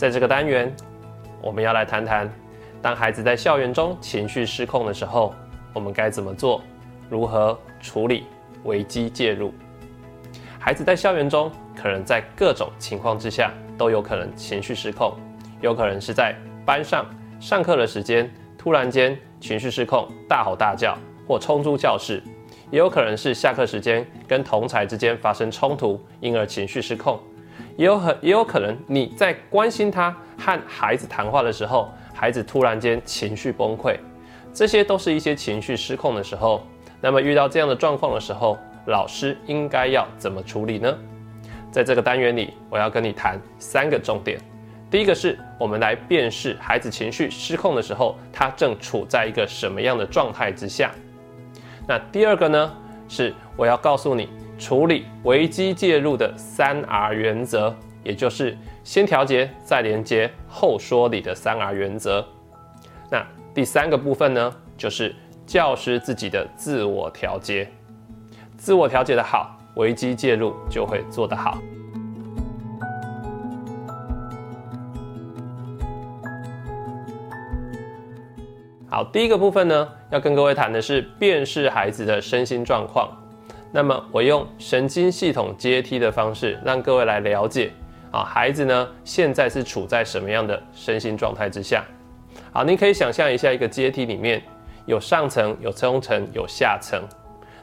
在这个单元，我们要来谈谈，当孩子在校园中情绪失控的时候，我们该怎么做？如何处理？危机介入？孩子在校园中，可能在各种情况之下都有可能情绪失控，有可能是在班上上课的时间突然间情绪失控，大吼大叫或冲出教室，也有可能是下课时间跟同才之间发生冲突，因而情绪失控，也有很也有可能你在关心他和孩子谈话的时候，孩子突然间情绪崩溃，这些都是一些情绪失控的时候。那么遇到这样的状况的时候，老师应该要怎么处理呢？在这个单元里，我要跟你谈三个重点。第一个是我们来辨识孩子情绪失控的时候，他正处在一个什么样的状态之下。那第二个呢，是我要告诉你处理危机介入的三 R 原则，也就是先调节、再连接、后说理的三 R 原则。那第三个部分呢，就是教师自己的自我调节。自我调节的好，危机介入就会做得好。好，第一个部分呢，要跟各位谈的是辨识孩子的身心状况。那么，我用神经系统阶梯的方式，让各位来了解啊，孩子呢现在是处在什么样的身心状态之下。好，您可以想象一下，一个阶梯里面有上层、有中层、有下层。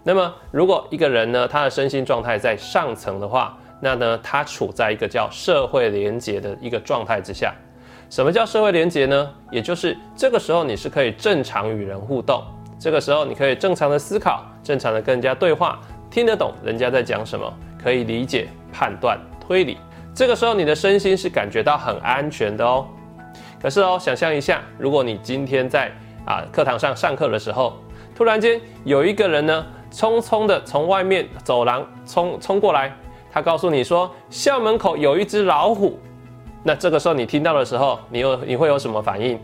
那么，如果一个人呢，他的身心状态在上层的话，那呢，他处在一个叫社会连结的一个状态之下。什么叫社会连结呢？也就是这个时候你是可以正常与人互动，这个时候你可以正常的思考，正常的跟人家对话，听得懂人家在讲什么，可以理解、判断、推理。这个时候你的身心是感觉到很安全的哦。可是哦，想象一下，如果你今天在啊课堂上上课的时候，突然间有一个人呢。匆匆的从外面走廊冲冲过来，他告诉你说校门口有一只老虎。那这个时候你听到的时候，你有你会有什么反应？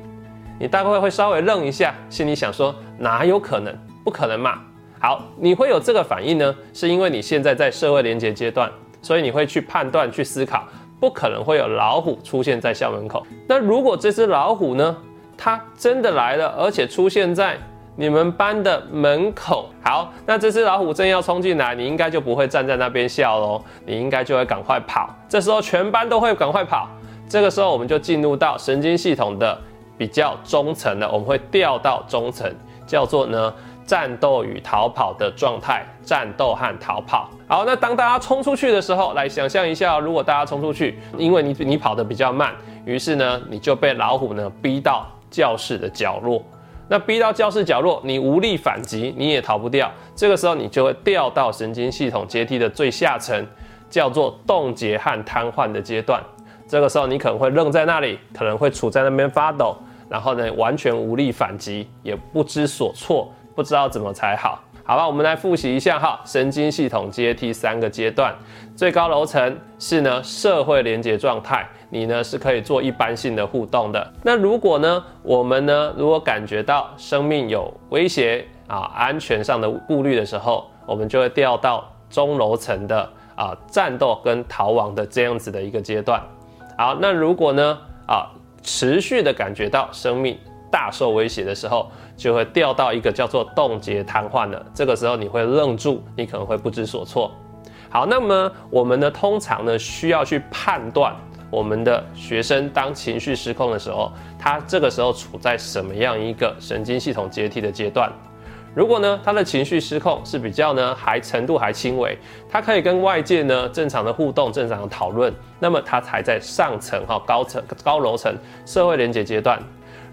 你大概会稍微愣一下，心里想说哪有可能？不可能嘛！好，你会有这个反应呢，是因为你现在在社会连接阶段，所以你会去判断、去思考，不可能会有老虎出现在校门口。那如果这只老虎呢，它真的来了，而且出现在。你们班的门口好，那这只老虎正要冲进来，你应该就不会站在那边笑喽，你应该就会赶快跑。这时候全班都会赶快跑。这个时候我们就进入到神经系统的比较中层了，我们会调到中层，叫做呢战斗与逃跑的状态，战斗和逃跑。好，那当大家冲出去的时候，来想象一下，如果大家冲出去，因为你你跑得比较慢，于是呢你就被老虎呢逼到教室的角落。那逼到教室角落，你无力反击，你也逃不掉。这个时候，你就会掉到神经系统阶梯的最下层，叫做冻结和瘫痪的阶段。这个时候，你可能会愣在那里，可能会处在那边发抖，然后呢，完全无力反击，也不知所措，不知道怎么才好。好吧，我们来复习一下哈，神经系统阶梯三个阶段，最高楼层是呢社会连接状态，你呢是可以做一般性的互动的。那如果呢，我们呢如果感觉到生命有威胁啊，安全上的顾虑的时候，我们就会掉到中楼层的啊战斗跟逃亡的这样子的一个阶段。好，那如果呢啊持续的感觉到生命大受威胁的时候，就会掉到一个叫做冻结瘫痪的，这个时候你会愣住，你可能会不知所措。好，那么我们呢，通常呢需要去判断我们的学生当情绪失控的时候，他这个时候处在什么样一个神经系统阶梯的阶段？如果呢他的情绪失控是比较呢还程度还轻微，他可以跟外界呢正常的互动、正常的讨论，那么他才在上层哈高层高楼层社会连接阶段。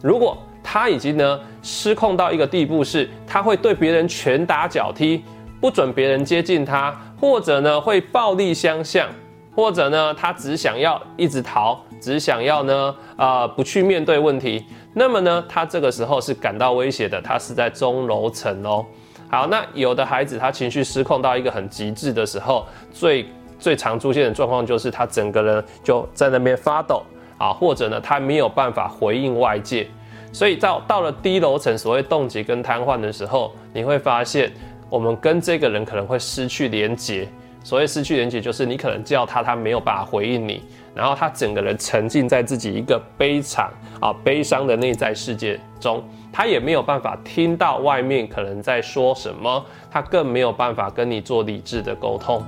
如果他已经呢失控到一个地步，是他会对别人拳打脚踢，不准别人接近他，或者呢会暴力相向，或者呢他只想要一直逃，只想要呢啊不去面对问题。那么呢他这个时候是感到威胁的，他是在中楼层哦。好，那有的孩子他情绪失控到一个很极致的时候，最最常出现的状况就是他整个人就在那边发抖啊，或者呢他没有办法回应外界。所以到到了低楼层，所谓冻结跟瘫痪的时候，你会发现我们跟这个人可能会失去连接所谓失去连接，就是你可能叫他，他没有办法回应你，然后他整个人沉浸在自己一个悲惨啊悲伤的内在世界中，他也没有办法听到外面可能在说什么，他更没有办法跟你做理智的沟通。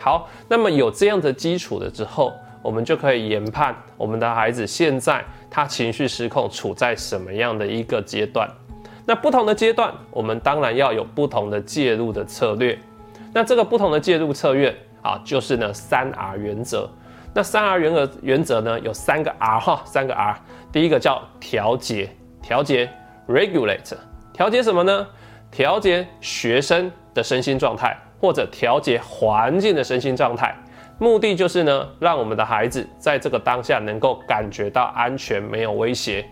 好，那么有这样的基础了之后，我们就可以研判我们的孩子现在他情绪失控处在什么样的一个阶段。那不同的阶段，我们当然要有不同的介入的策略。那这个不同的介入策略啊，就是呢三 R 原则。那三 R 原则原则呢有三个 R 哈，三个 R。第一个叫调节，调节 regulate，调节什么呢？调节学生的身心状态。或者调节环境的身心状态，目的就是呢，让我们的孩子在这个当下能够感觉到安全，没有威胁。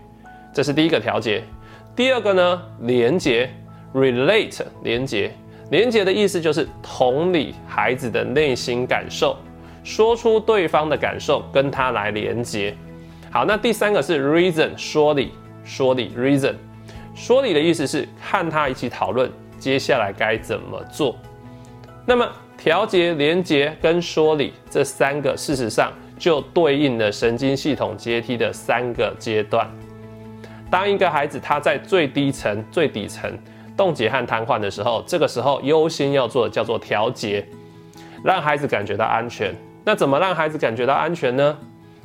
这是第一个调节。第二个呢，连接 （relate） 连接，连接的意思就是同理孩子的内心感受，说出对方的感受，跟他来连接。好，那第三个是 reason 说理，说理 reason 说理的意思是看他一起讨论接下来该怎么做。那么调节、连接跟说理这三个，事实上就对应了神经系统阶梯的三个阶段。当一个孩子他在最低层、最底层冻结和瘫痪的时候，这个时候优先要做的叫做调节，让孩子感觉到安全。那怎么让孩子感觉到安全呢？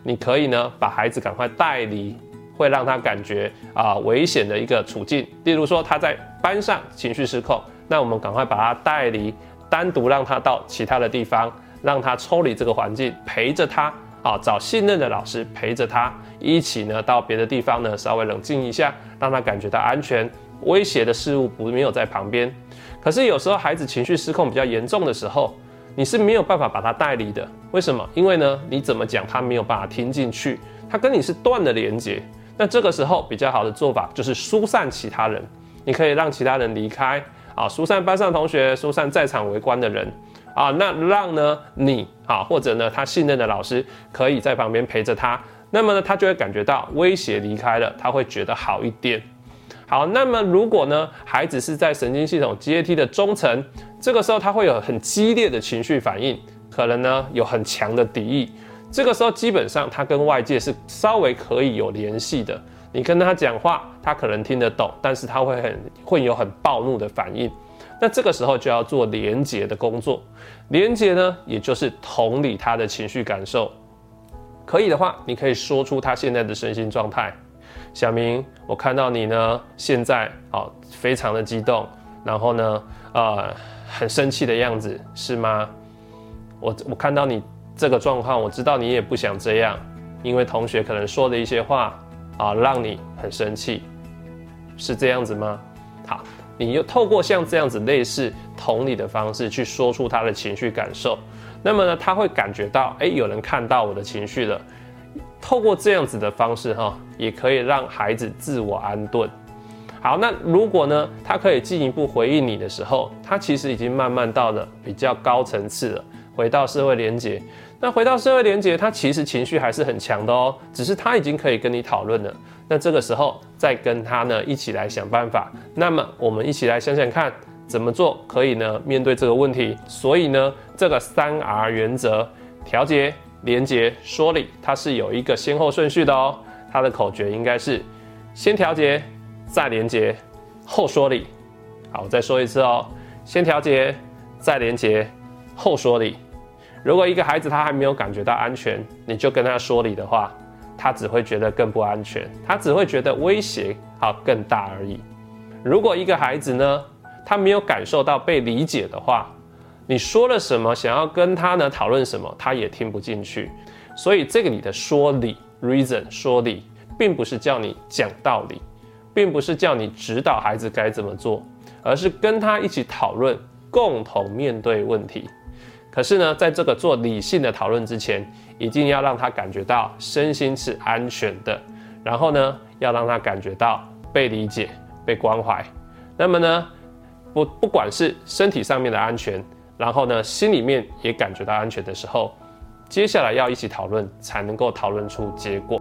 你可以呢把孩子赶快带离会让他感觉啊危险的一个处境，例如说他在班上情绪失控，那我们赶快把他带离。单独让他到其他的地方，让他抽离这个环境，陪着他啊，找信任的老师陪着他一起呢，到别的地方呢，稍微冷静一下，让他感觉到安全，威胁的事物不没有在旁边。可是有时候孩子情绪失控比较严重的时候，你是没有办法把他带离的。为什么？因为呢，你怎么讲他没有办法听进去，他跟你是断了连接。那这个时候比较好的做法就是疏散其他人，你可以让其他人离开。啊，疏散班上同学，疏散在场围观的人，啊，那让呢你啊，或者呢他信任的老师可以在旁边陪着他，那么呢他就会感觉到威胁离开了，他会觉得好一点。好，那么如果呢孩子是在神经系统阶梯的中层，这个时候他会有很激烈的情绪反应，可能呢有很强的敌意，这个时候基本上他跟外界是稍微可以有联系的。你跟他讲话，他可能听得懂，但是他会很会有很暴怒的反应。那这个时候就要做连接的工作。连接呢，也就是同理他的情绪感受。可以的话，你可以说出他现在的身心状态。小明，我看到你呢，现在哦非常的激动，然后呢，呃，很生气的样子，是吗？我我看到你这个状况，我知道你也不想这样，因为同学可能说的一些话。啊，让你很生气，是这样子吗？好，你又透过像这样子类似同理的方式去说出他的情绪感受，那么呢，他会感觉到，哎，有人看到我的情绪了。透过这样子的方式，哈，也可以让孩子自我安顿。好，那如果呢，他可以进一步回应你的时候，他其实已经慢慢到了比较高层次了，回到社会连结。那回到社会连接，他其实情绪还是很强的哦，只是他已经可以跟你讨论了。那这个时候再跟他呢一起来想办法。那么我们一起来想想看，怎么做可以呢面对这个问题？所以呢，这个三 R 原则，调节、连接、说理，它是有一个先后顺序的哦。它的口诀应该是先调节，再连接，后说理。好，我再说一次哦，先调节，再连接，后说理。如果一个孩子他还没有感觉到安全，你就跟他说理的话，他只会觉得更不安全，他只会觉得威胁好更大而已。如果一个孩子呢，他没有感受到被理解的话，你说了什么，想要跟他呢讨论什么，他也听不进去。所以这个你的说理 reason 说理，并不是叫你讲道理，并不是叫你指导孩子该怎么做，而是跟他一起讨论，共同面对问题。可是呢，在这个做理性的讨论之前，一定要让他感觉到身心是安全的，然后呢，要让他感觉到被理解、被关怀。那么呢，不不管是身体上面的安全，然后呢，心里面也感觉到安全的时候，接下来要一起讨论，才能够讨论出结果。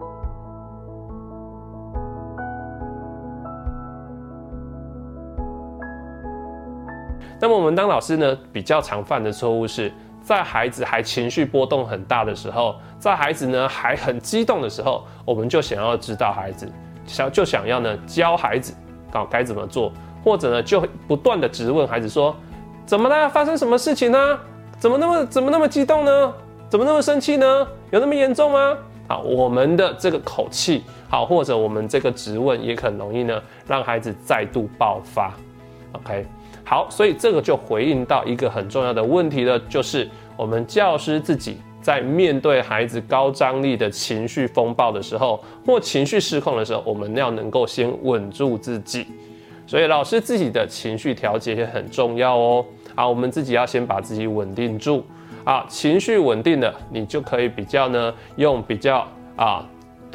那么我们当老师呢，比较常犯的错误是在孩子还情绪波动很大的时候，在孩子呢还很激动的时候，我们就想要知道孩子，想就想要呢教孩子搞该怎么做，或者呢就不断的质问孩子说，怎么了？发生什么事情呢？怎么那么怎么那么激动呢？怎么那么生气呢？有那么严重吗？好，我们的这个口气，好，或者我们这个质问，也很容易呢，让孩子再度爆发。OK，好，所以这个就回应到一个很重要的问题了，就是我们教师自己在面对孩子高张力的情绪风暴的时候，或情绪失控的时候，我们要能够先稳住自己。所以老师自己的情绪调节也很重要哦。好，我们自己要先把自己稳定住。啊，情绪稳定的，你就可以比较呢，用比较啊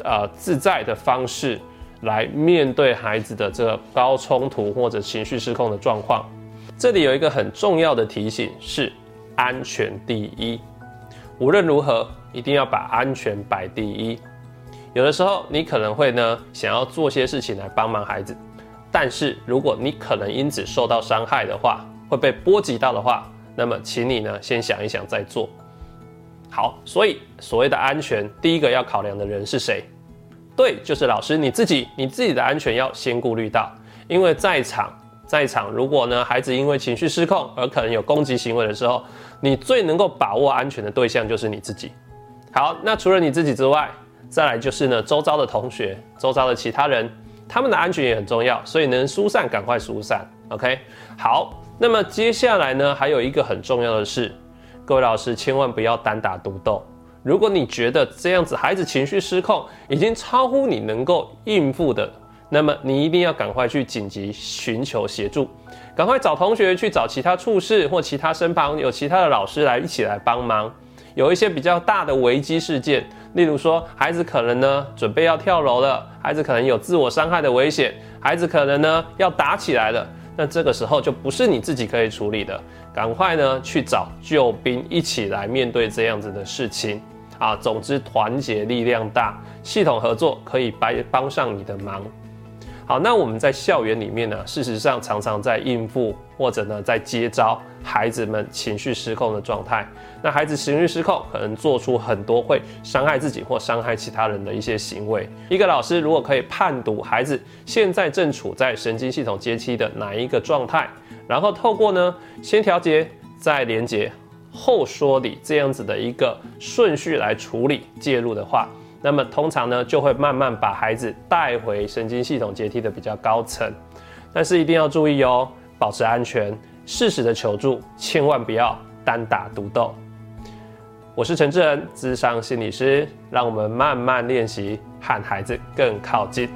呃自在的方式来面对孩子的这个高冲突或者情绪失控的状况。这里有一个很重要的提醒是安全第一，无论如何一定要把安全摆第一。有的时候你可能会呢想要做些事情来帮忙孩子，但是如果你可能因此受到伤害的话，会被波及到的话。那么，请你呢先想一想再做。好，所以所谓的安全，第一个要考量的人是谁？对，就是老师你自己，你自己的安全要先顾虑到。因为在场，在场，如果呢孩子因为情绪失控而可能有攻击行为的时候，你最能够把握安全的对象就是你自己。好，那除了你自己之外，再来就是呢周遭的同学，周遭的其他人，他们的安全也很重要，所以能疏散赶快疏散。OK，好。那么接下来呢，还有一个很重要的事，各位老师千万不要单打独斗。如果你觉得这样子孩子情绪失控已经超乎你能够应付的，那么你一定要赶快去紧急寻求协助，赶快找同学去找其他处室或其他身旁有其他的老师来一起来帮忙。有一些比较大的危机事件，例如说孩子可能呢准备要跳楼了，孩子可能有自我伤害的危险，孩子可能呢要打起来了。那这个时候就不是你自己可以处理的，赶快呢去找救兵一起来面对这样子的事情啊！总之，团结力量大，系统合作可以帮帮上你的忙。好，那我们在校园里面呢，事实上常常在应付或者呢在接招孩子们情绪失控的状态。那孩子情绪失控，可能做出很多会伤害自己或伤害其他人的一些行为。一个老师如果可以判读孩子现在正处在神经系统阶梯的哪一个状态，然后透过呢先调节、再连接、后说理这样子的一个顺序来处理介入的话。那么通常呢，就会慢慢把孩子带回神经系统阶梯的比较高层，但是一定要注意哦，保持安全，适时的求助，千万不要单打独斗。我是陈志恩，智商心理师，让我们慢慢练习，和孩子更靠近。